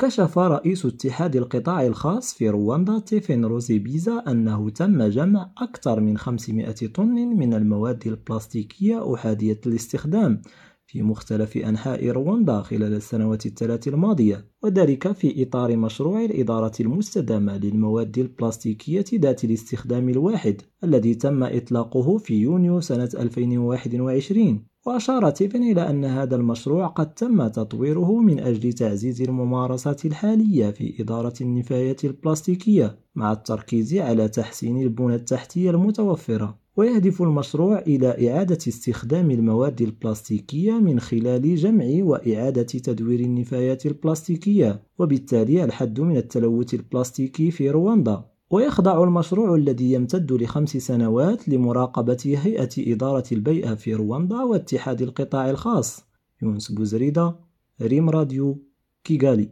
كشف رئيس اتحاد القطاع الخاص في رواندا تيفين روزي بيزا أنه تم جمع أكثر من 500 طن من المواد البلاستيكية أحادية الاستخدام في مختلف أنحاء رواندا خلال السنوات الثلاث الماضية وذلك في إطار مشروع الإدارة المستدامة للمواد البلاستيكية ذات الاستخدام الواحد الذي تم إطلاقه في يونيو سنة 2021 وأشار تيفن إلى أن هذا المشروع قد تم تطويره من أجل تعزيز الممارسات الحالية في إدارة النفايات البلاستيكية مع التركيز على تحسين البنى التحتية المتوفرة. ويهدف المشروع إلى إعادة استخدام المواد البلاستيكية من خلال جمع وإعادة تدوير النفايات البلاستيكية وبالتالي الحد من التلوث البلاستيكي في رواندا. ويخضع المشروع الذي يمتد لخمس سنوات لمراقبة هيئة إدارة البيئة في رواندا واتحاد القطاع الخاص. يونس بوزريدة ريم راديو كيغالي.